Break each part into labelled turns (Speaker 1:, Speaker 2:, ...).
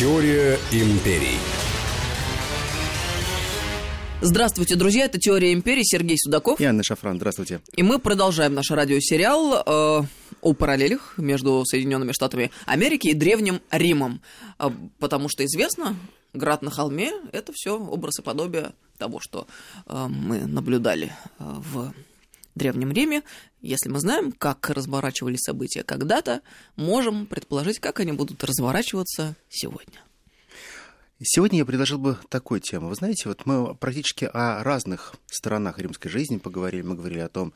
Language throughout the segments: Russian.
Speaker 1: Теория империй.
Speaker 2: Здравствуйте, друзья, это «Теория империи», Сергей Судаков.
Speaker 3: И Анна Шафран, здравствуйте.
Speaker 2: И мы продолжаем наш радиосериал э, о параллелях между Соединенными Штатами Америки и Древним Римом. Э, потому что известно, град на холме – это все образ и подобие того, что э, мы наблюдали э, в Древнем Риме. Если мы знаем, как разворачивались события когда-то, можем предположить, как они будут разворачиваться сегодня.
Speaker 3: Сегодня я предложил бы такую тему. Вы знаете, вот мы практически о разных сторонах римской жизни поговорили. Мы говорили о том,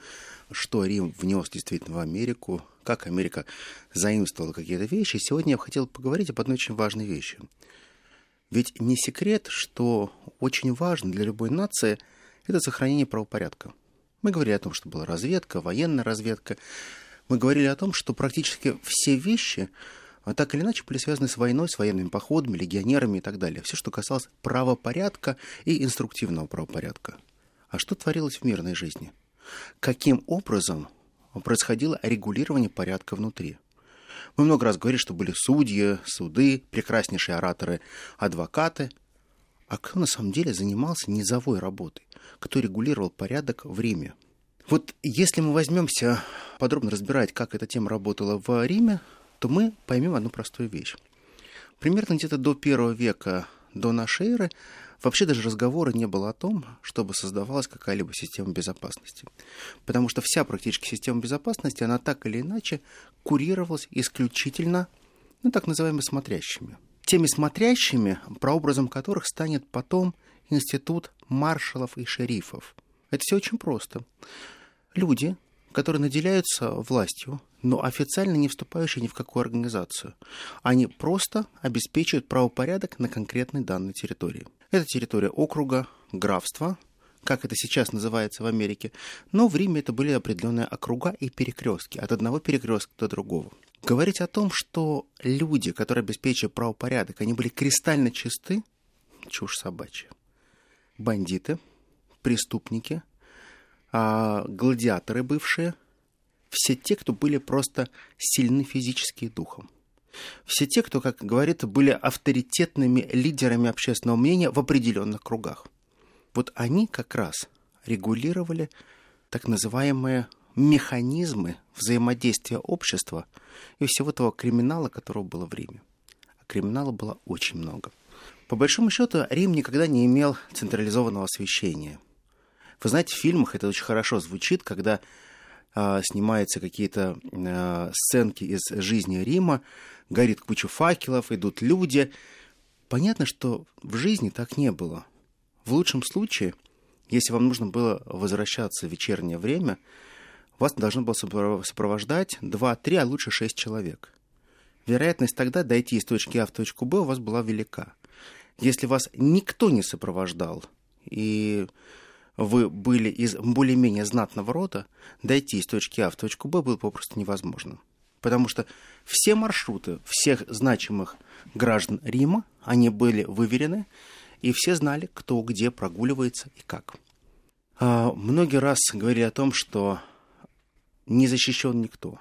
Speaker 3: что Рим внес действительно в Америку, как Америка заимствовала какие-то вещи. Сегодня я хотел поговорить об одной очень важной вещи. Ведь не секрет, что очень важно для любой нации это сохранение правопорядка. Мы говорили о том, что была разведка, военная разведка. Мы говорили о том, что практически все вещи а так или иначе были связаны с войной, с военными походами, легионерами и так далее. Все, что касалось правопорядка и инструктивного правопорядка. А что творилось в мирной жизни? Каким образом происходило регулирование порядка внутри? Мы много раз говорили, что были судьи, суды, прекраснейшие ораторы, адвокаты. А кто на самом деле занимался низовой работой? Кто регулировал порядок в Риме? Вот если мы возьмемся подробно разбирать, как эта тема работала в Риме, то мы поймем одну простую вещь. Примерно где-то до первого века до нашей эры вообще даже разговора не было о том, чтобы создавалась какая-либо система безопасности. Потому что вся практически система безопасности, она так или иначе курировалась исключительно, ну, так называемыми смотрящими. Теми смотрящими, прообразом которых станет потом институт маршалов и шерифов. Это все очень просто. Люди, которые наделяются властью, но официально не вступающие ни в какую организацию. Они просто обеспечивают правопорядок на конкретной данной территории. Это территория округа, графства, как это сейчас называется в Америке, но в Риме это были определенные округа и перекрестки, от одного перекрестка до другого. Говорить о том, что люди, которые обеспечивают правопорядок, они были кристально чисты, чушь собачья. Бандиты, преступники – а, гладиаторы бывшие, все те, кто были просто сильны физически и духом. Все те, кто, как говорится, были авторитетными лидерами общественного мнения в определенных кругах. Вот они как раз регулировали так называемые механизмы взаимодействия общества и всего того криминала, которого было в Риме. А криминала было очень много. По большому счету, Рим никогда не имел централизованного освещения – вы знаете, в фильмах это очень хорошо звучит, когда э, снимаются какие-то э, сценки из жизни Рима, горит куча факелов, идут люди. Понятно, что в жизни так не было. В лучшем случае, если вам нужно было возвращаться в вечернее время, вас должно было сопровождать 2-3, а лучше 6 человек. Вероятность тогда дойти из точки А в точку Б у вас была велика. Если вас никто не сопровождал, и вы были из более-менее знатного рода, дойти из точки А в точку Б было попросту невозможно. Потому что все маршруты всех значимых граждан Рима, они были выверены, и все знали, кто где прогуливается и как. А, многие раз говорили о том, что не защищен никто.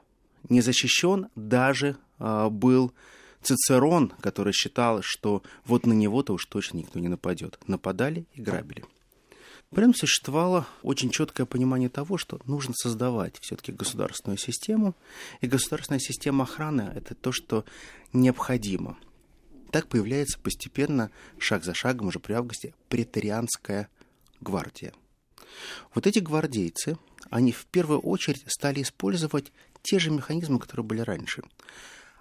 Speaker 3: Не защищен даже а, был Цицерон, который считал, что вот на него-то уж точно никто не нападет. Нападали и грабили. Этом существовало очень четкое понимание того, что нужно создавать все-таки государственную систему, и государственная система охраны – это то, что необходимо. Так появляется постепенно, шаг за шагом, уже при августе, претарианская гвардия. Вот эти гвардейцы, они в первую очередь стали использовать те же механизмы, которые были раньше.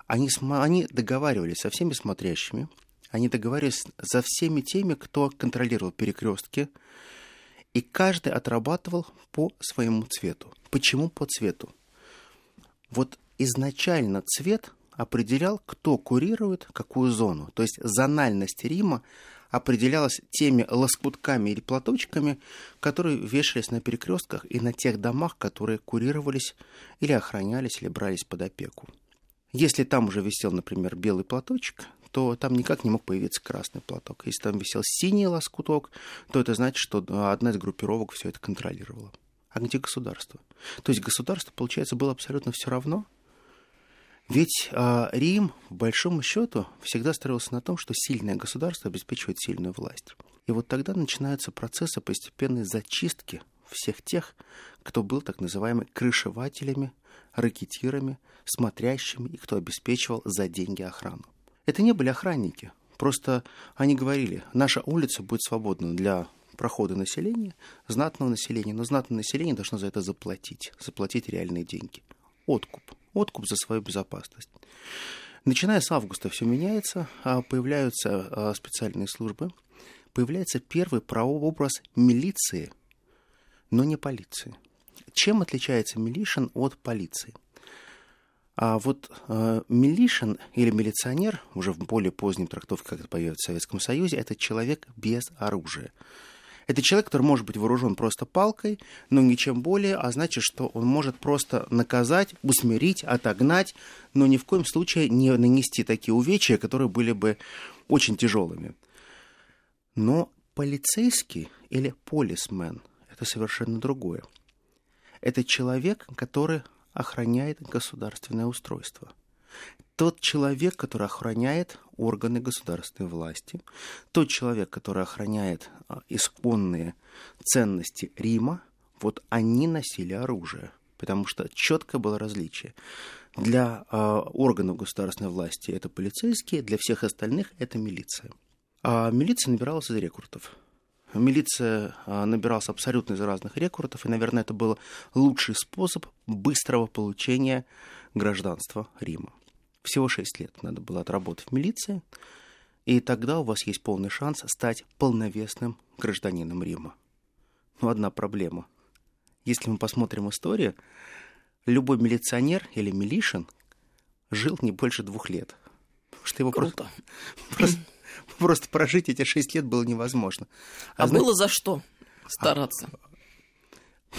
Speaker 3: Они, они договаривались со всеми смотрящими, они договаривались за всеми теми, кто контролировал перекрестки, и каждый отрабатывал по своему цвету. Почему по цвету? Вот изначально цвет определял, кто курирует какую зону. То есть зональность Рима определялась теми лоскутками или платочками, которые вешались на перекрестках и на тех домах, которые курировались или охранялись, или брались под опеку. Если там уже висел, например, белый платочек, то там никак не мог появиться красный платок. Если там висел синий лоскуток, то это значит, что одна из группировок все это контролировала. А где государство? То есть государство, получается, было абсолютно все равно. Ведь э, Рим, в большому счету, всегда строился на том, что сильное государство обеспечивает сильную власть. И вот тогда начинаются процессы постепенной зачистки всех тех, кто был так называемыми крышевателями, ракетирами, смотрящими и кто обеспечивал за деньги охрану. Это не были охранники, просто они говорили, наша улица будет свободна для прохода населения, знатного населения, но знатное население должно за это заплатить, заплатить реальные деньги. Откуп. Откуп за свою безопасность. Начиная с августа все меняется, а появляются а, специальные службы, появляется первый прообраз милиции, но не полиции. Чем отличается милишин от полиции? А вот э, милишин или милиционер, уже в более позднем трактовке, как это появится в Советском Союзе, это человек без оружия. Это человек, который может быть вооружен просто палкой, но ничем более, а значит, что он может просто наказать, усмирить, отогнать, но ни в коем случае не нанести такие увечья, которые были бы очень тяжелыми. Но полицейский или полисмен – это совершенно другое. Это человек, который охраняет государственное устройство – тот человек, который охраняет органы государственной власти, тот человек, который охраняет а, исконные ценности Рима, вот они носили оружие, потому что четко было различие. Для э, органов государственной власти это полицейские, для всех остальных это милиция. А милиция набиралась из рекрутов. Милиция э, набиралась абсолютно из разных рекрутов, и, наверное, это был лучший способ быстрого получения гражданства Рима. Всего 6 лет надо было отработать в милиции, и тогда у вас есть полный шанс стать полновесным гражданином Рима. Но одна проблема. Если мы посмотрим историю, любой милиционер или милишин жил не больше двух лет.
Speaker 2: Потому что его Круто.
Speaker 3: Просто, просто, просто прожить эти шесть лет было невозможно.
Speaker 2: А, а было за что стараться? А,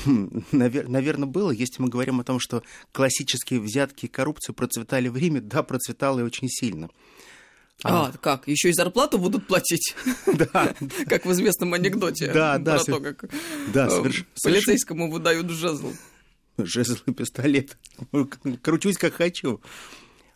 Speaker 3: Навер- наверное, было. Если мы говорим о том, что классические взятки и коррупция процветали в Риме, да, процветало и очень сильно.
Speaker 2: А, а как? Еще и зарплату будут платить?
Speaker 3: Да.
Speaker 2: Как в известном анекдоте.
Speaker 3: Да, да.
Speaker 2: Про то, как э, полицейскому выдают жезл.
Speaker 3: Жезл и пистолет. Кручусь, как хочу.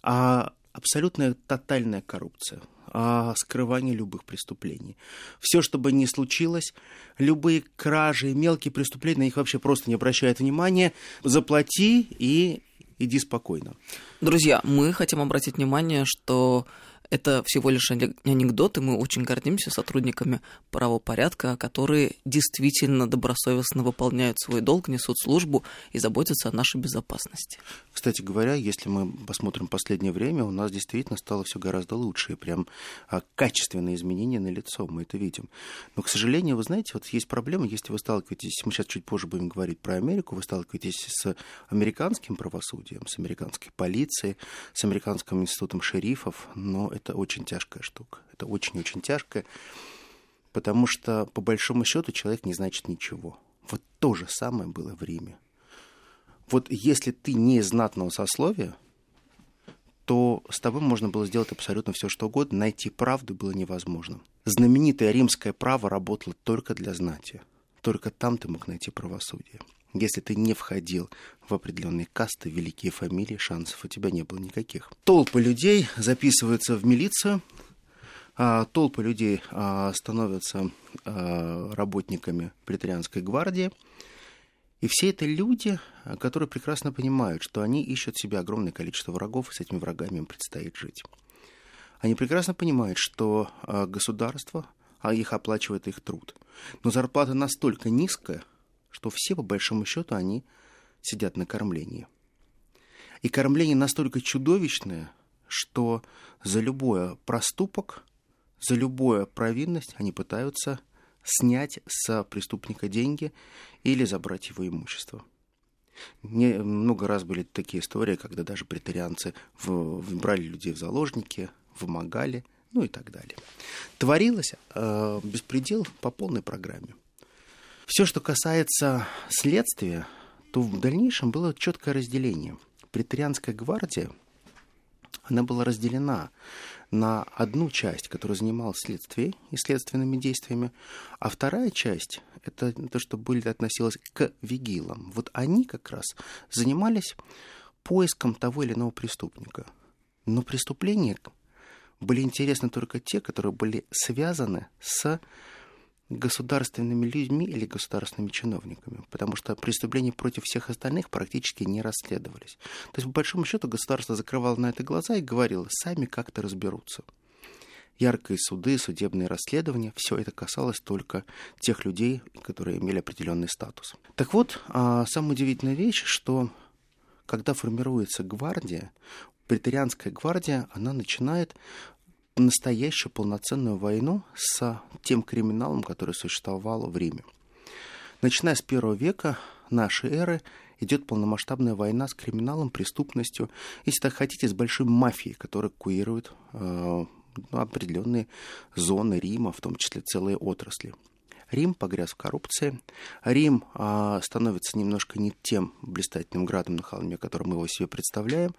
Speaker 3: А абсолютная тотальная коррупция а, скрывание любых преступлений. Все, что бы ни случилось, любые кражи, мелкие преступления, на них вообще просто не обращают внимания. Заплати и иди спокойно.
Speaker 2: Друзья, мы хотим обратить внимание, что это всего лишь анекдот, и мы очень гордимся сотрудниками правопорядка, которые действительно добросовестно выполняют свой долг, несут службу и заботятся о нашей безопасности.
Speaker 3: Кстати говоря, если мы посмотрим последнее время, у нас действительно стало все гораздо лучше, и прям а, качественные изменения на лицо, мы это видим. Но, к сожалению, вы знаете, вот есть проблема, если вы сталкиваетесь, мы сейчас чуть позже будем говорить про Америку, вы сталкиваетесь с американским правосудием, с американской полицией, с американским институтом шерифов, но это очень тяжкая штука. Это очень-очень тяжкая, потому что, по большому счету, человек не значит ничего. Вот то же самое было в Риме. Вот если ты не из знатного сословия, то с тобой можно было сделать абсолютно все, что угодно. Найти правду было невозможно. Знаменитое римское право работало только для знати. Только там ты мог найти правосудие. Если ты не входил в определенные касты, великие фамилии, шансов у тебя не было никаких. Толпы людей записываются в милицию, а толпы людей а, становятся а, работниками претарианской гвардии. И все это люди, которые прекрасно понимают, что они ищут себе огромное количество врагов, и с этими врагами им предстоит жить. Они прекрасно понимают, что государство, их оплачивает их труд. Но зарплата настолько низкая, что все, по большому счету, они сидят на кормлении. И кормление настолько чудовищное, что за любой проступок, за любую провинность они пытаются снять с преступника деньги или забрать его имущество. Не, много раз были такие истории, когда даже претарианцы в, в, брали людей в заложники, вымогали, ну и так далее. Творилось э, беспредел по полной программе. Все, что касается следствия, то в дальнейшем было четкое разделение. Претарианская гвардия, она была разделена на одну часть, которая занималась следствием и следственными действиями, а вторая часть – это то, что были относилось к вигилам. Вот они как раз занимались поиском того или иного преступника. Но преступления были интересны только те, которые были связаны с государственными людьми или государственными чиновниками, потому что преступления против всех остальных практически не расследовались. То есть, по большому счету, государство закрывало на это глаза и говорило, сами как-то разберутся. Яркие суды, судебные расследования, все это касалось только тех людей, которые имели определенный статус. Так вот, а, самая удивительная вещь, что когда формируется гвардия, претарианская гвардия, она начинает настоящую полноценную войну с тем криминалом, который существовал в Риме. Начиная с первого века нашей эры идет полномасштабная война с криминалом, преступностью, если так хотите, с большой мафией, которая куирует э, определенные зоны Рима, в том числе целые отрасли. Рим погряз в коррупции. Рим э, становится немножко не тем блистательным градом на холме, которым мы его себе представляем.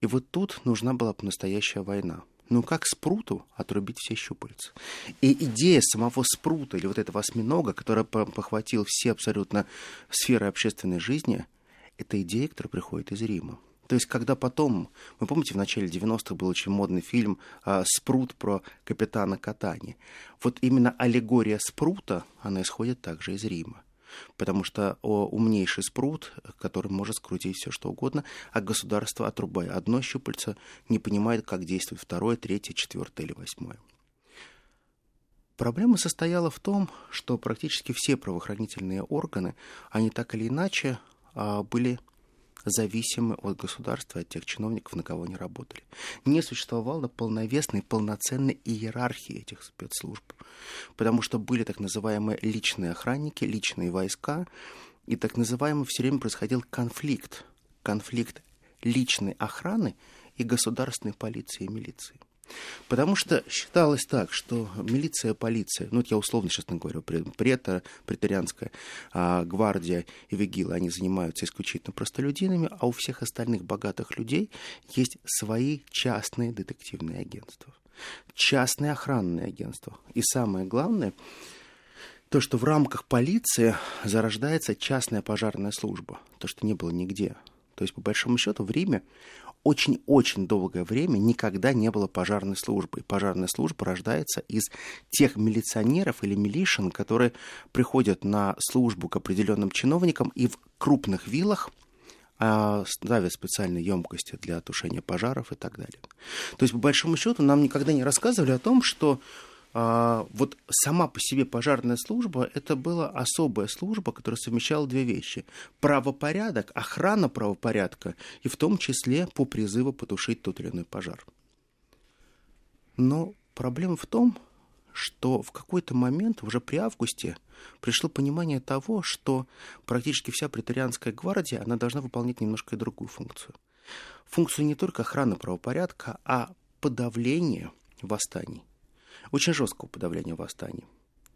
Speaker 3: И вот тут нужна была настоящая война. Ну как спруту отрубить все щупальца? И идея самого спрута или вот этого осьминога, который похватил все абсолютно сферы общественной жизни, это идея, которая приходит из Рима. То есть, когда потом, вы помните, в начале 90-х был очень модный фильм а, «Спрут» про капитана Катани. Вот именно аллегория Спрута, она исходит также из Рима потому что умнейший спрут, который может скрутить все что угодно, а государство, отрубая одно щупальце, не понимает, как действует второе, третье, четвертое или восьмое. Проблема состояла в том, что практически все правоохранительные органы, они так или иначе а, были зависимы от государства, от тех чиновников, на кого они работали. Не существовало полновесной, полноценной иерархии этих спецслужб, потому что были так называемые личные охранники, личные войска, и так называемый все время происходил конфликт, конфликт личной охраны и государственной полиции и милиции. Потому что считалось так, что милиция, полиция, ну, я условно сейчас говорю, претор, претарианская а, гвардия и вигилы, они занимаются исключительно простолюдинами, а у всех остальных богатых людей есть свои частные детективные агентства, частные охранные агентства. И самое главное, то, что в рамках полиции зарождается частная пожарная служба, то, что не было нигде. То есть, по большому счету, в Риме очень-очень долгое время никогда не было пожарной службы. И пожарная служба рождается из тех милиционеров или милишин, которые приходят на службу к определенным чиновникам и в крупных виллах а, ставят специальные емкости для тушения пожаров и так далее. То есть, по большому счету, нам никогда не рассказывали о том, что вот сама по себе пожарная служба это была особая служба, которая совмещала две вещи. Правопорядок, охрана правопорядка и в том числе по призыву потушить тот или иной пожар. Но проблема в том, что в какой-то момент, уже при августе, пришло понимание того, что практически вся претарианская гвардия, она должна выполнять немножко и другую функцию. Функцию не только охраны правопорядка, а подавления восстаний очень жесткого подавления восстаний.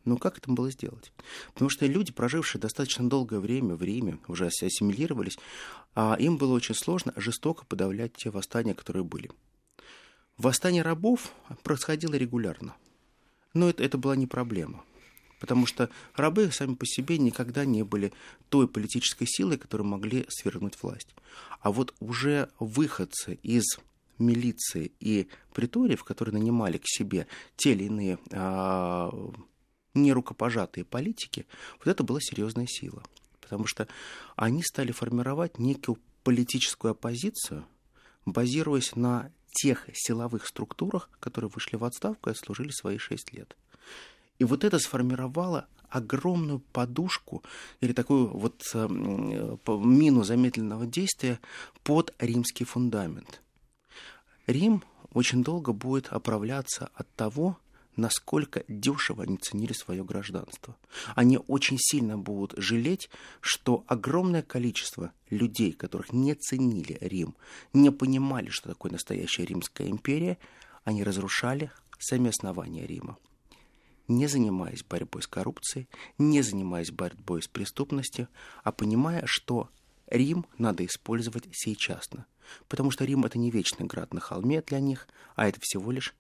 Speaker 3: Но как это было сделать? Потому что люди, прожившие достаточно долгое время в Риме, уже ассимилировались, а им было очень сложно жестоко подавлять те восстания, которые были. Восстание рабов происходило регулярно. Но это, это была не проблема. Потому что рабы сами по себе никогда не были той политической силой, которая могли свергнуть власть. А вот уже выходцы из милиции и приториев, которые нанимали к себе те или иные а, нерукопожатые политики, вот это была серьезная сила. Потому что они стали формировать некую политическую оппозицию, базируясь на тех силовых структурах, которые вышли в отставку и отслужили свои шесть лет. И вот это сформировало огромную подушку или такую вот э, мину замедленного действия под римский фундамент. Рим очень долго будет оправляться от того, насколько дешево они ценили свое гражданство. Они очень сильно будут жалеть, что огромное количество людей, которых не ценили Рим, не понимали, что такое настоящая Римская империя, они разрушали сами основания Рима. Не занимаясь борьбой с коррупцией, не занимаясь борьбой с преступностью, а понимая, что Рим надо использовать сейчас, потому что Рим это не вечный град на холме для них, а это всего лишь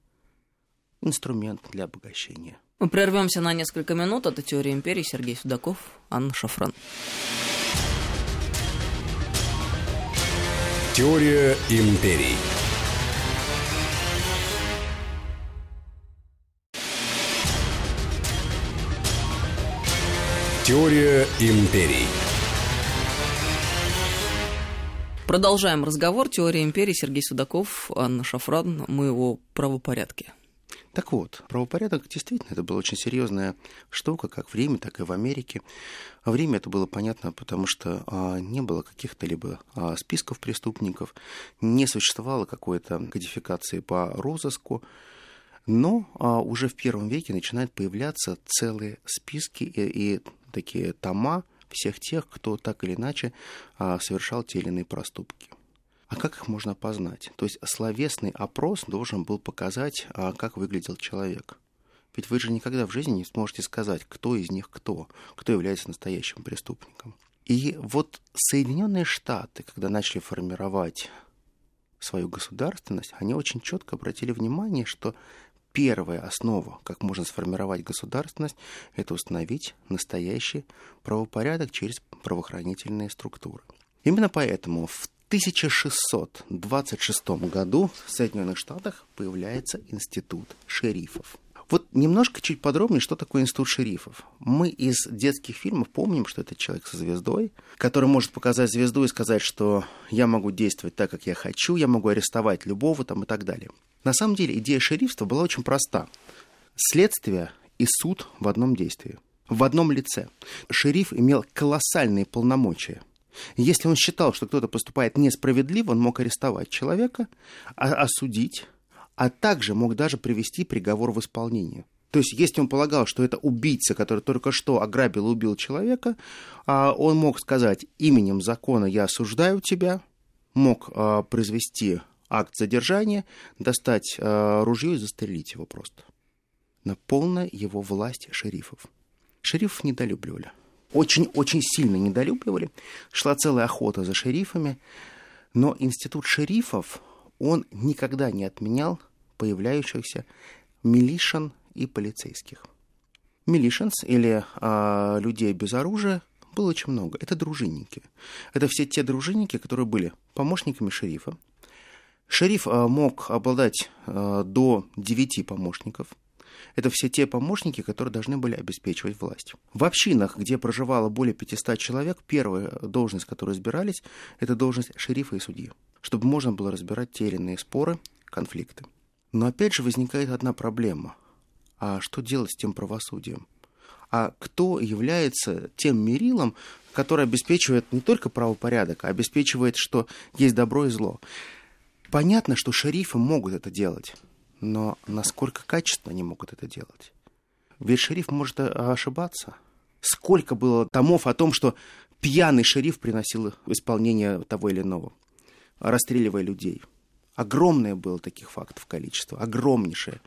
Speaker 3: инструмент для обогащения.
Speaker 2: Мы прервемся на несколько минут. Это «Теория империи». Сергей Судаков, Анна Шафран.
Speaker 1: Теория империй. Теория империй.
Speaker 2: Продолжаем разговор. Теория империи. Сергей Судаков, Анна Шафран. Мы о правопорядке.
Speaker 3: Так вот, правопорядок действительно это была очень серьезная штука, как в Риме, так и в Америке. А в Риме это было понятно, потому что а, не было каких-то либо а, списков преступников, не существовало какой-то кодификации по розыску, но а, уже в первом веке начинают появляться целые списки и, и такие тома всех тех, кто так или иначе а, совершал те или иные проступки. А как их можно познать? То есть словесный опрос должен был показать, а, как выглядел человек. Ведь вы же никогда в жизни не сможете сказать, кто из них кто, кто является настоящим преступником. И вот Соединенные Штаты, когда начали формировать свою государственность, они очень четко обратили внимание, что первая основа, как можно сформировать государственность, это установить настоящий правопорядок через правоохранительные структуры. Именно поэтому в 1626 году в Соединенных Штатах появляется институт шерифов. Вот немножко чуть подробнее, что такое институт шерифов. Мы из детских фильмов помним, что это человек со звездой, который может показать звезду и сказать, что я могу действовать так, как я хочу, я могу арестовать любого там и так далее. На самом деле идея шерифства была очень проста. Следствие и суд в одном действии, в одном лице. Шериф имел колоссальные полномочия – если он считал, что кто-то поступает несправедливо, он мог арестовать человека, осудить, а также мог даже привести приговор в исполнение. То есть, если он полагал, что это убийца, который только что ограбил и убил человека, а, он мог сказать именем закона «я осуждаю тебя», мог а, произвести акт задержания, достать а, ружье и застрелить его просто. На полная его власть шерифов. Шерифов недолюбливали очень-очень сильно недолюбливали. Шла целая охота за шерифами. Но институт шерифов, он никогда не отменял появляющихся милишин и полицейских. Милишинс или а, людей без оружия было очень много. Это дружинники. Это все те дружинники, которые были помощниками шерифа. Шериф а, мог обладать а, до девяти помощников – это все те помощники, которые должны были обеспечивать власть. В общинах, где проживало более 500 человек, первая должность, которую избирались, это должность шерифа и судьи, чтобы можно было разбирать те или иные споры, конфликты. Но опять же возникает одна проблема. А что делать с тем правосудием? А кто является тем мерилом, который обеспечивает не только правопорядок, а обеспечивает, что есть добро и зло? Понятно, что шерифы могут это делать но насколько качественно они могут это делать? Ведь шериф может э, ошибаться. Сколько было томов о том, что пьяный шериф приносил исполнение того или иного, расстреливая людей. Огромное было таких фактов количество, огромнейшее.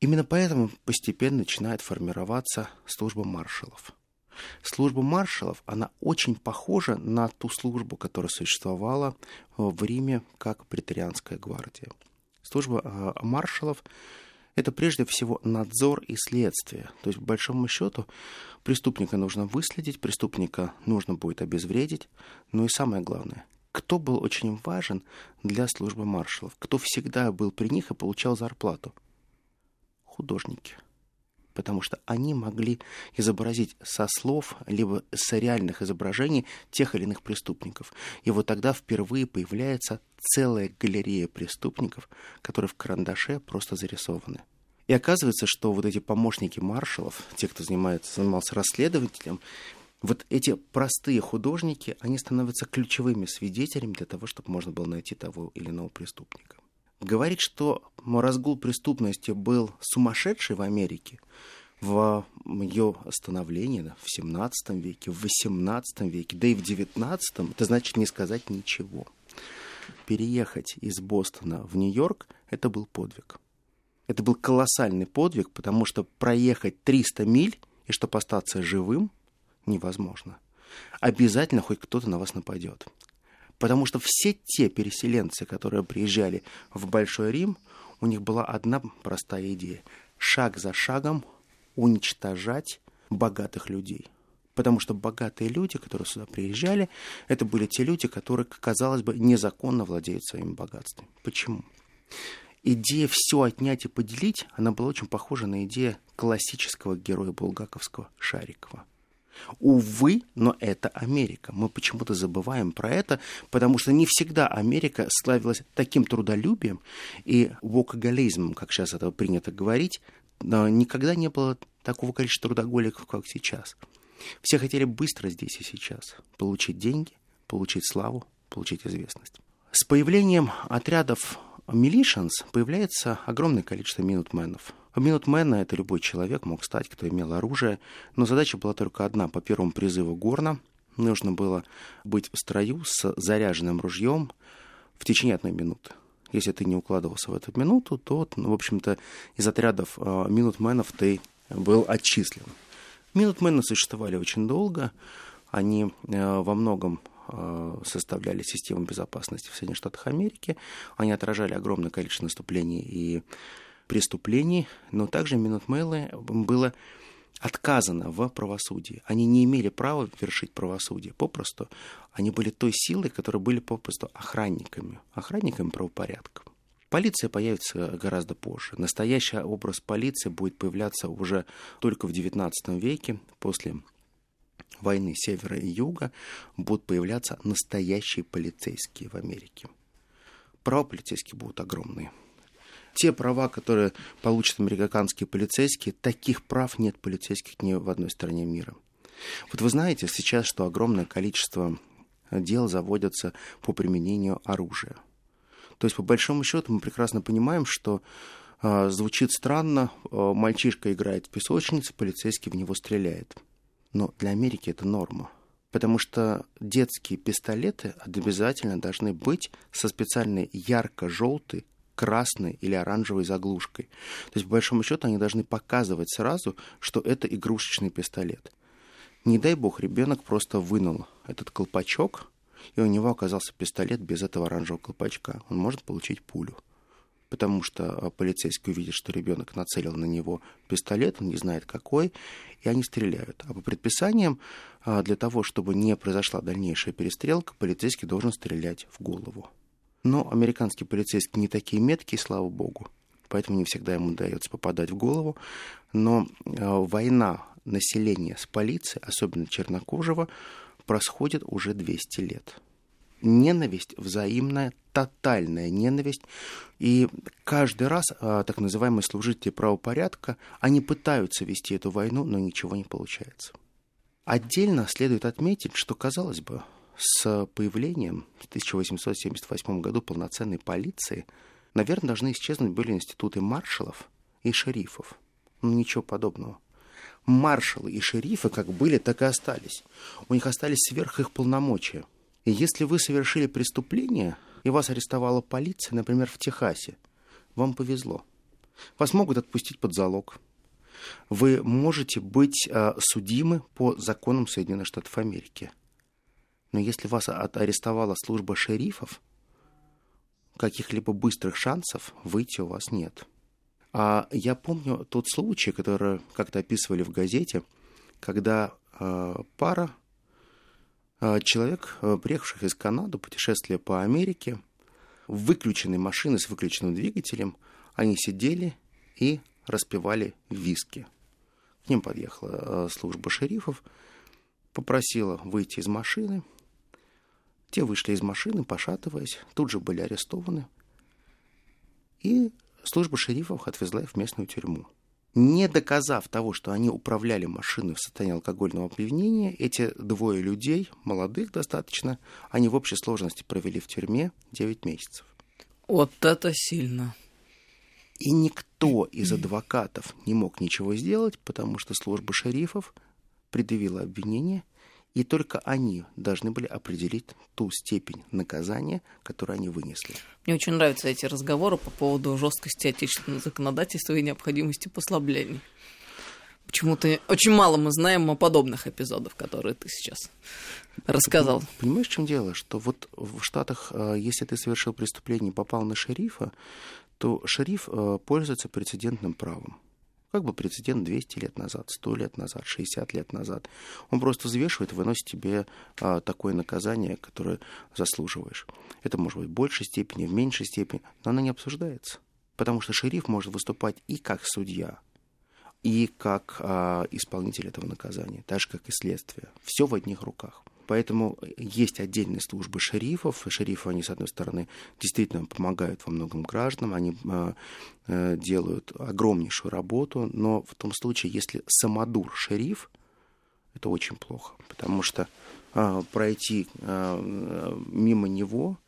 Speaker 3: Именно поэтому постепенно начинает формироваться служба маршалов. Служба маршалов, она очень похожа на ту службу, которая существовала в Риме как претарианская гвардия. Служба а, маршалов это прежде всего надзор и следствие. То есть, по большому счету, преступника нужно выследить, преступника нужно будет обезвредить. Ну и самое главное, кто был очень важен для службы маршалов, кто всегда был при них и получал зарплату? Художники – потому что они могли изобразить со слов, либо с реальных изображений тех или иных преступников. И вот тогда впервые появляется целая галерея преступников, которые в карандаше просто зарисованы. И оказывается, что вот эти помощники маршалов, те, кто занимается, занимался расследователем, вот эти простые художники, они становятся ключевыми свидетелями для того, чтобы можно было найти того или иного преступника. Говорить, что разгул преступности был сумасшедший в Америке, в ее становлении в 17 веке, в 18 веке, да и в 19, это значит не сказать ничего. Переехать из Бостона в Нью-Йорк – это был подвиг. Это был колоссальный подвиг, потому что проехать 300 миль и чтобы остаться живым невозможно. Обязательно хоть кто-то на вас нападет. Потому что все те переселенцы, которые приезжали в Большой Рим, у них была одна простая идея. Шаг за шагом уничтожать богатых людей. Потому что богатые люди, которые сюда приезжали, это были те люди, которые, казалось бы, незаконно владеют своими богатствами. Почему? Идея все отнять и поделить, она была очень похожа на идею классического героя булгаковского Шарикова. Увы, но это Америка. Мы почему-то забываем про это, потому что не всегда Америка славилась таким трудолюбием и вокаголизмом, как сейчас это принято говорить. Никогда не было такого количества трудоголиков, как сейчас. Все хотели быстро здесь и сейчас получить деньги, получить славу, получить известность. С появлением отрядов Милишенс появляется огромное количество минутменов. Минутмена — это любой человек мог стать, кто имел оружие, но задача была только одна. По первому призыву Горна нужно было быть в строю с заряженным ружьем в течение одной минуты. Если ты не укладывался в эту минуту, то, ну, в общем-то, из отрядов э, минутменов ты был отчислен. Минутмены существовали очень долго. Они э, во многом Э, составляли систему безопасности в Соединенных Штатах Америки. Они отражали огромное количество наступлений и преступлений, но также минутмейлы было отказано в правосудии. Они не имели права вершить правосудие. Попросту они были той силой, которые были попросту охранниками, охранниками правопорядка. Полиция появится гораздо позже. Настоящий образ полиции будет появляться уже только в XIX веке, после войны севера и юга будут появляться настоящие полицейские в Америке. Права полицейские будут огромные. Те права, которые получат американские полицейские, таких прав нет полицейских ни в одной стране мира. Вот вы знаете сейчас, что огромное количество дел заводятся по применению оружия. То есть, по большому счету, мы прекрасно понимаем, что э, звучит странно, э, мальчишка играет в песочнице, полицейский в него стреляет. Но для Америки это норма. Потому что детские пистолеты обязательно должны быть со специальной ярко-желтой, красной или оранжевой заглушкой. То есть, по большому счету, они должны показывать сразу, что это игрушечный пистолет. Не дай бог, ребенок просто вынул этот колпачок, и у него оказался пистолет без этого оранжевого колпачка. Он может получить пулю потому что а, полицейский увидит, что ребенок нацелил на него пистолет, он не знает какой, и они стреляют. А по предписаниям, а, для того, чтобы не произошла дальнейшая перестрелка, полицейский должен стрелять в голову. Но американские полицейские не такие меткие, слава богу, поэтому не всегда ему удается попадать в голову. Но а, война населения с полицией, особенно чернокожего, происходит уже 200 лет ненависть взаимная, тотальная ненависть. И каждый раз а, так называемые служители правопорядка, они пытаются вести эту войну, но ничего не получается. Отдельно следует отметить, что, казалось бы, с появлением в 1878 году полноценной полиции, наверное, должны исчезнуть были институты маршалов и шерифов. Но ничего подобного. Маршалы и шерифы как были, так и остались. У них остались сверх их полномочия – и если вы совершили преступление, и вас арестовала полиция, например, в Техасе, вам повезло. Вас могут отпустить под залог. Вы можете быть э, судимы по законам Соединенных Штатов Америки. Но если вас арестовала служба шерифов, каких-либо быстрых шансов выйти у вас нет. А я помню тот случай, который как-то описывали в газете, когда э, пара а, человек, э, приехавших из Канады, путешествие по Америке, в выключенной машине с выключенным двигателем, они сидели и распивали виски. К ним подъехала э, служба шерифов, попросила выйти из машины. Те вышли из машины, пошатываясь, тут же были арестованы. И служба шерифов отвезла их в местную тюрьму не доказав того, что они управляли машиной в состоянии алкогольного опьянения, эти двое людей, молодых достаточно, они в общей сложности провели в тюрьме 9 месяцев.
Speaker 2: Вот это сильно.
Speaker 3: И никто из адвокатов не мог ничего сделать, потому что служба шерифов предъявила обвинение – и только они должны были определить ту степень наказания, которую они вынесли.
Speaker 2: Мне очень нравятся эти разговоры по поводу жесткости отечественного законодательства и необходимости послаблений. Почему-то очень мало мы знаем о подобных эпизодах, которые ты сейчас рассказал.
Speaker 3: Понимаешь, в чем дело? Что вот в Штатах, э, если ты совершил преступление и попал на шерифа, то шериф э, пользуется прецедентным правом. Как бы прецедент 200 лет назад, 100 лет назад, 60 лет назад. Он просто взвешивает и выносит тебе а, такое наказание, которое заслуживаешь. Это может быть в большей степени, в меньшей степени, но оно не обсуждается. Потому что шериф может выступать и как судья, и как а, исполнитель этого наказания, так же как и следствие. Все в одних руках. Поэтому есть отдельные службы шерифов. Шерифы, они, с одной стороны, действительно помогают во многом гражданам, они э, э, делают огромнейшую работу, но в том случае, если самодур шериф, это очень плохо, потому что э, пройти э, мимо него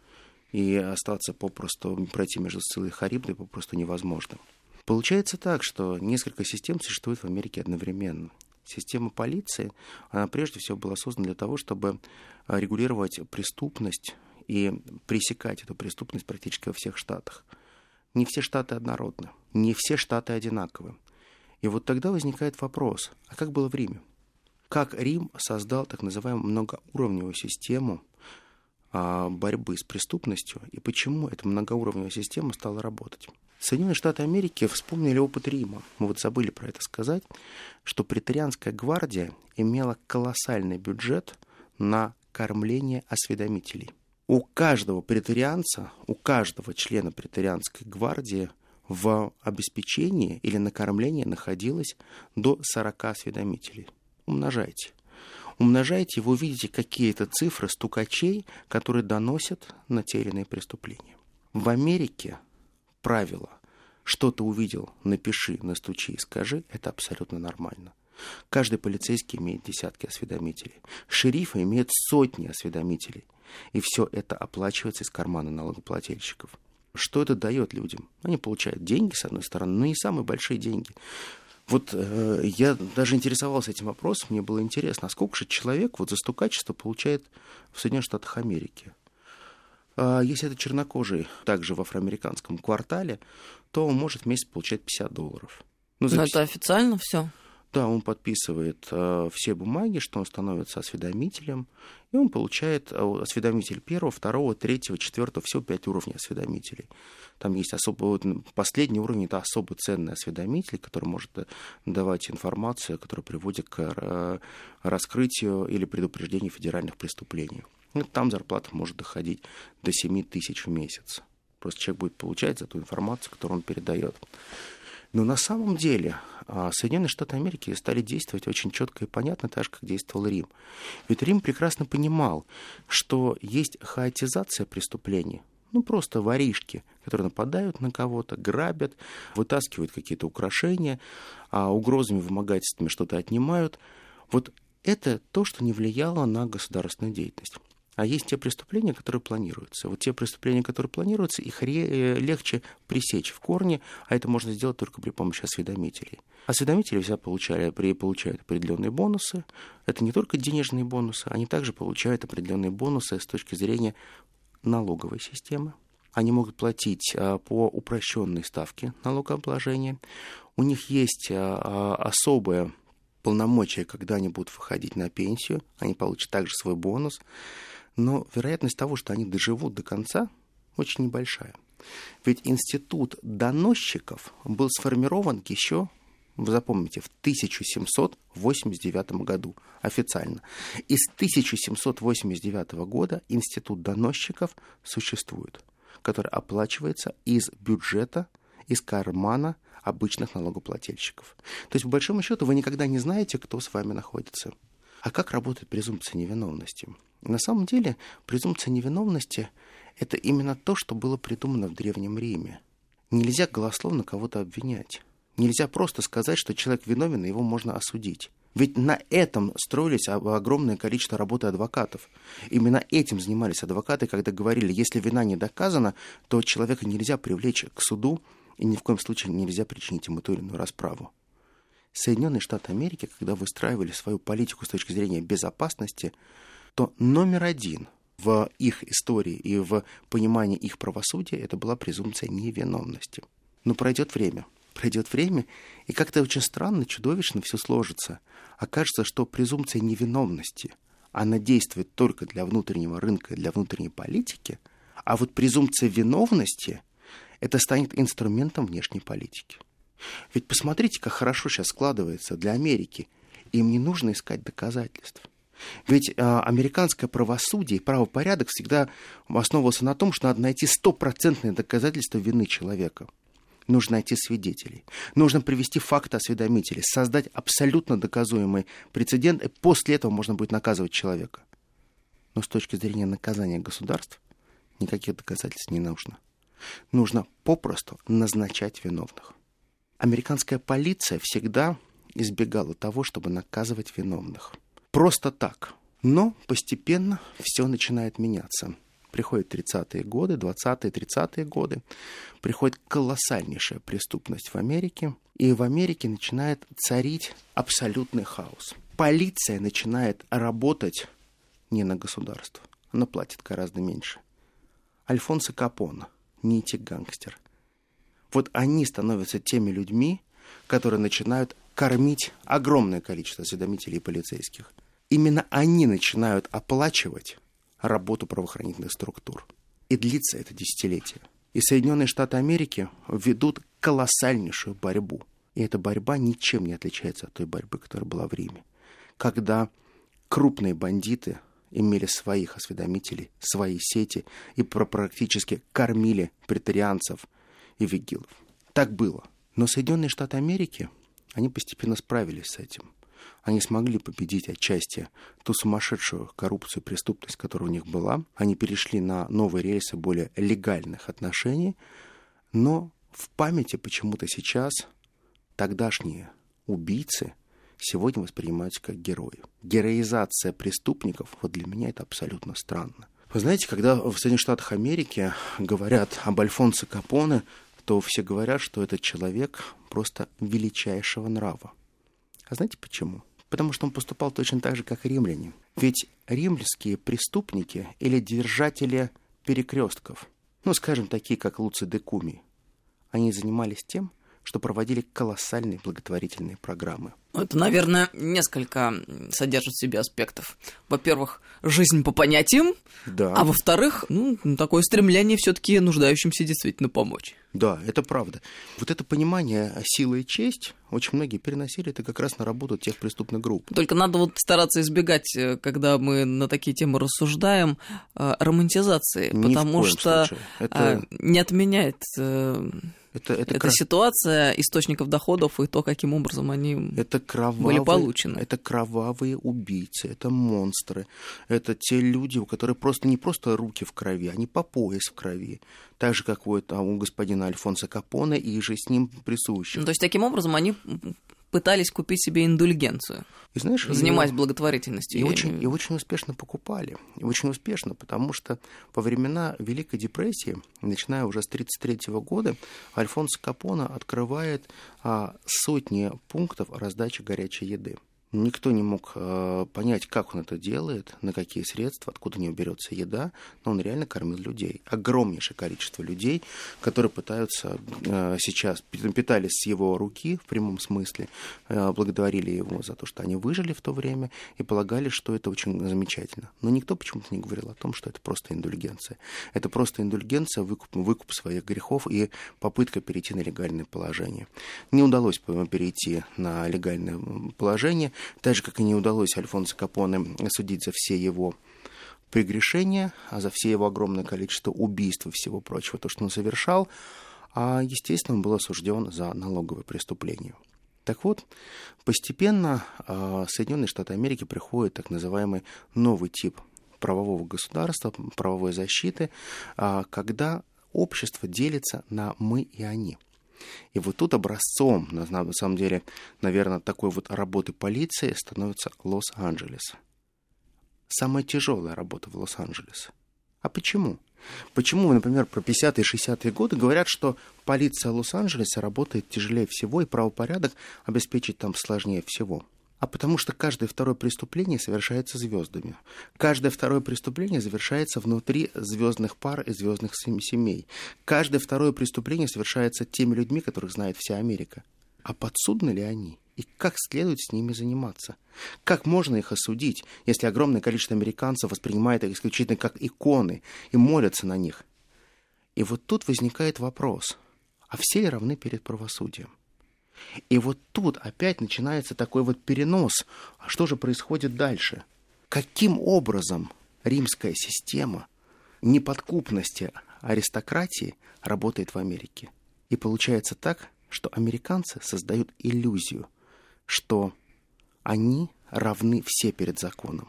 Speaker 3: и остаться попросту, пройти между Сциллой и Харибдой попросту невозможно. Получается так, что несколько систем существует в Америке одновременно. Система полиции, она прежде всего была создана для того, чтобы а, регулировать преступность и пресекать эту преступность практически во всех штатах. Не все штаты однородны, не все штаты одинаковы. И вот тогда возникает вопрос, а как было в Риме? Как Рим создал так называемую многоуровневую систему а, борьбы с преступностью, и почему эта многоуровневая система стала работать? Соединенные Штаты Америки вспомнили опыт Рима. Мы вот забыли про это сказать, что претарианская гвардия имела колоссальный бюджет на кормление осведомителей. У каждого претарианца, у каждого члена претарианской гвардии в обеспечении или на кормлении находилось до 40 осведомителей. Умножайте. Умножайте, вы увидите какие-то цифры стукачей, которые доносят на те или иные преступления. В Америке правило «что ты увидел, напиши, настучи и скажи» — это абсолютно нормально. Каждый полицейский имеет десятки осведомителей. Шерифы имеют сотни осведомителей. И все это оплачивается из кармана налогоплательщиков. Что это дает людям? Они получают деньги, с одной стороны, но не самые большие деньги. Вот э, я даже интересовался этим вопросом, мне было интересно, а сколько же человек вот за стукачество получает в Соединенных Штатах Америки? А если это чернокожий, также в афроамериканском квартале, то он может в месяц получать 50 долларов.
Speaker 2: Ну, Но это официально все?
Speaker 3: Да, он подписывает э, все бумаги, что он становится осведомителем, и он получает э, осведомитель первого, второго, третьего, четвертого, всего пять уровней осведомителей. Там есть особо, вот, последний уровень это особо ценный осведомитель, который может э, давать информацию, которая приводит к э, раскрытию или предупреждению федеральных преступлений. Ну, там зарплата может доходить до 7 тысяч в месяц. Просто человек будет получать за ту информацию, которую он передает. Но на самом деле а, Соединенные Штаты Америки стали действовать очень четко и понятно, так же, как действовал Рим. Ведь Рим прекрасно понимал, что есть хаотизация преступлений, ну, просто воришки, которые нападают на кого-то, грабят, вытаскивают какие-то украшения, а угрозами, вымогательствами что-то отнимают. Вот это то, что не влияло на государственную деятельность. А есть те преступления, которые планируются. Вот те преступления, которые планируются, их э, легче пресечь в корне, а это можно сделать только при помощи осведомителей. Осведомители всегда получали, при, получают определенные бонусы. Это не только денежные бонусы, они также получают определенные бонусы с точки зрения налоговой системы. Они могут платить а, по упрощенной ставке налогообложения. У них есть а, особое полномочия, когда они будут выходить на пенсию, они получат также свой бонус но вероятность того, что они доживут до конца, очень небольшая. Ведь институт доносчиков был сформирован еще, вы запомните, в 1789 году официально. И с 1789 года институт доносчиков существует, который оплачивается из бюджета, из кармана обычных налогоплательщиков. То есть, по большому счету, вы никогда не знаете, кто с вами находится. А как работает презумпция невиновности? На самом деле, презумпция невиновности – это именно то, что было придумано в Древнем Риме. Нельзя голословно кого-то обвинять. Нельзя просто сказать, что человек виновен, и его можно осудить. Ведь на этом строились огромное количество работы адвокатов. Именно этим занимались адвокаты, когда говорили, если вина не доказана, то человека нельзя привлечь к суду, и ни в коем случае нельзя причинить ему ту или иную расправу. Соединенные Штаты Америки, когда выстраивали свою политику с точки зрения безопасности, то номер один в их истории и в понимании их правосудия это была презумпция невиновности. Но пройдет время. Пройдет время, и как-то очень странно, чудовищно все сложится. Окажется, что презумпция невиновности, она действует только для внутреннего рынка, для внутренней политики, а вот презумпция виновности, это станет инструментом внешней политики. Ведь посмотрите, как хорошо сейчас складывается для Америки. Им не нужно искать доказательств. Ведь а, американское правосудие и правопорядок всегда основывался на том, что надо найти стопроцентные доказательства вины человека. Нужно найти свидетелей. Нужно привести факты осведомителей, создать абсолютно доказуемый прецедент, и после этого можно будет наказывать человека. Но с точки зрения наказания государств никаких доказательств не нужно. Нужно попросту назначать виновных. Американская полиция всегда избегала того, чтобы наказывать виновных. Просто так. Но постепенно все начинает меняться. Приходят 30-е годы, 20-е, 30-е годы. Приходит колоссальнейшая преступность в Америке. И в Америке начинает царить абсолютный хаос. Полиция начинает работать не на государство. Она платит гораздо меньше. Альфонсо Капона, Нити гангстер. Вот они становятся теми людьми, которые начинают кормить огромное количество осведомителей и полицейских. Именно они начинают оплачивать работу правоохранительных структур. И длится это десятилетие. И Соединенные Штаты Америки ведут колоссальнейшую борьбу. И эта борьба ничем не отличается от той борьбы, которая была в Риме. Когда крупные бандиты имели своих осведомителей, свои сети и практически кормили претарианцев и вигилов. Так было. Но Соединенные Штаты Америки, они постепенно справились с этим. Они смогли победить отчасти ту сумасшедшую коррупцию, преступность, которая у них была. Они перешли на новые рельсы более легальных отношений. Но в памяти почему-то сейчас тогдашние убийцы сегодня воспринимаются как герои. Героизация преступников, вот для меня это абсолютно странно. Вы знаете, когда в Соединенных Штатах Америки говорят об Альфонсо Капоне, то все говорят, что этот человек просто величайшего нрава. А знаете почему? Потому что он поступал точно так же, как и римляне. Ведь римские преступники или держатели перекрестков, ну, скажем, такие, как Луций де Куми, они занимались тем, что проводили колоссальные благотворительные программы.
Speaker 2: Это, наверное, несколько содержит в себе аспектов. Во-первых, жизнь по понятиям,
Speaker 3: да.
Speaker 2: а во-вторых, ну, такое стремление все-таки нуждающимся действительно помочь.
Speaker 3: Да, это правда. Вот это понимание силы и честь очень многие переносили это как раз на работу тех преступных групп.
Speaker 2: Только надо вот стараться избегать, э, когда мы на такие темы рассуждаем, э, романтизации,
Speaker 3: Ни
Speaker 2: потому что
Speaker 3: это...
Speaker 2: А, не отменяет э,
Speaker 3: это, это,
Speaker 2: это
Speaker 3: крас...
Speaker 2: ситуация источников доходов и то, каким образом они
Speaker 3: это кровавые,
Speaker 2: были получены.
Speaker 3: Это кровавые убийцы, это монстры, это те люди, у которых просто не просто руки в крови, они по пояс в крови. Так же, как вот, а, у господина Альфонса Капона и же с ним присущих.
Speaker 2: Ну, то есть, таким образом, они пытались купить себе индульгенцию.
Speaker 3: И знаешь,
Speaker 2: занимаясь и, благотворительностью.
Speaker 3: И очень, и очень успешно покупали. И очень успешно, потому что во времена Великой депрессии, начиная уже с 1933 года, Альфонсо Капона открывает а, сотни пунктов раздачи горячей еды. Никто не мог э, понять, как он это делает, на какие средства, откуда у него берется еда, но он реально кормил людей. Огромнейшее количество людей, которые пытаются э, сейчас, питались с его руки в прямом смысле, э, благодарили его за то, что они выжили в то время и полагали, что это очень замечательно. Но никто почему-то не говорил о том, что это просто индульгенция. Это просто индульгенция, выкуп, выкуп своих грехов и попытка перейти на легальное положение. Не удалось перейти на легальное положение, так же, как и не удалось Альфонсо Капоне судить за все его прегрешения, а за все его огромное количество убийств и всего прочего, то, что он совершал, а, естественно, он был осужден за налоговое преступление. Так вот, постепенно а, Соединенные Штаты Америки приходит так называемый новый тип правового государства, правовой защиты, а, когда общество делится на мы и они – и вот тут образцом, на, самом деле, наверное, такой вот работы полиции становится Лос-Анджелес. Самая тяжелая работа в Лос-Анджелесе. А почему? Почему, например, про 50-е и 60-е годы говорят, что полиция Лос-Анджелеса работает тяжелее всего и правопорядок обеспечить там сложнее всего? А потому что каждое второе преступление совершается звездами. Каждое второе преступление завершается внутри звездных пар и звездных семей. Каждое второе преступление совершается теми людьми, которых знает вся Америка. А подсудны ли они? И как следует с ними заниматься? Как можно их осудить, если огромное количество американцев воспринимает их исключительно как иконы и молятся на них? И вот тут возникает вопрос, а все ли равны перед правосудием? И вот тут опять начинается такой вот перенос. А что же происходит дальше? Каким образом римская система неподкупности аристократии работает в Америке? И получается так, что американцы создают иллюзию, что они равны все перед законом.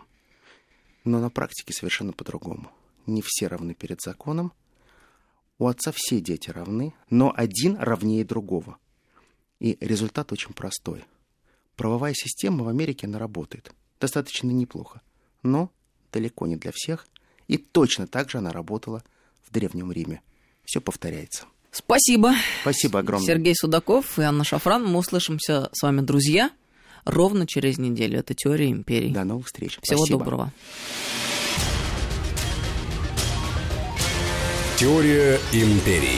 Speaker 3: Но на практике совершенно по-другому. Не все равны перед законом. У отца все дети равны, но один равнее другого. И результат очень простой. Правовая система в Америке, она работает. Достаточно неплохо. Но далеко не для всех. И точно так же она работала в Древнем Риме. Все повторяется.
Speaker 2: Спасибо.
Speaker 3: Спасибо огромное.
Speaker 2: Сергей Судаков и Анна Шафран. Мы услышимся с вами, друзья, ровно через неделю. Это «Теория империи».
Speaker 3: До новых встреч.
Speaker 2: Всего
Speaker 3: Спасибо.
Speaker 2: доброго.
Speaker 1: Теория империй.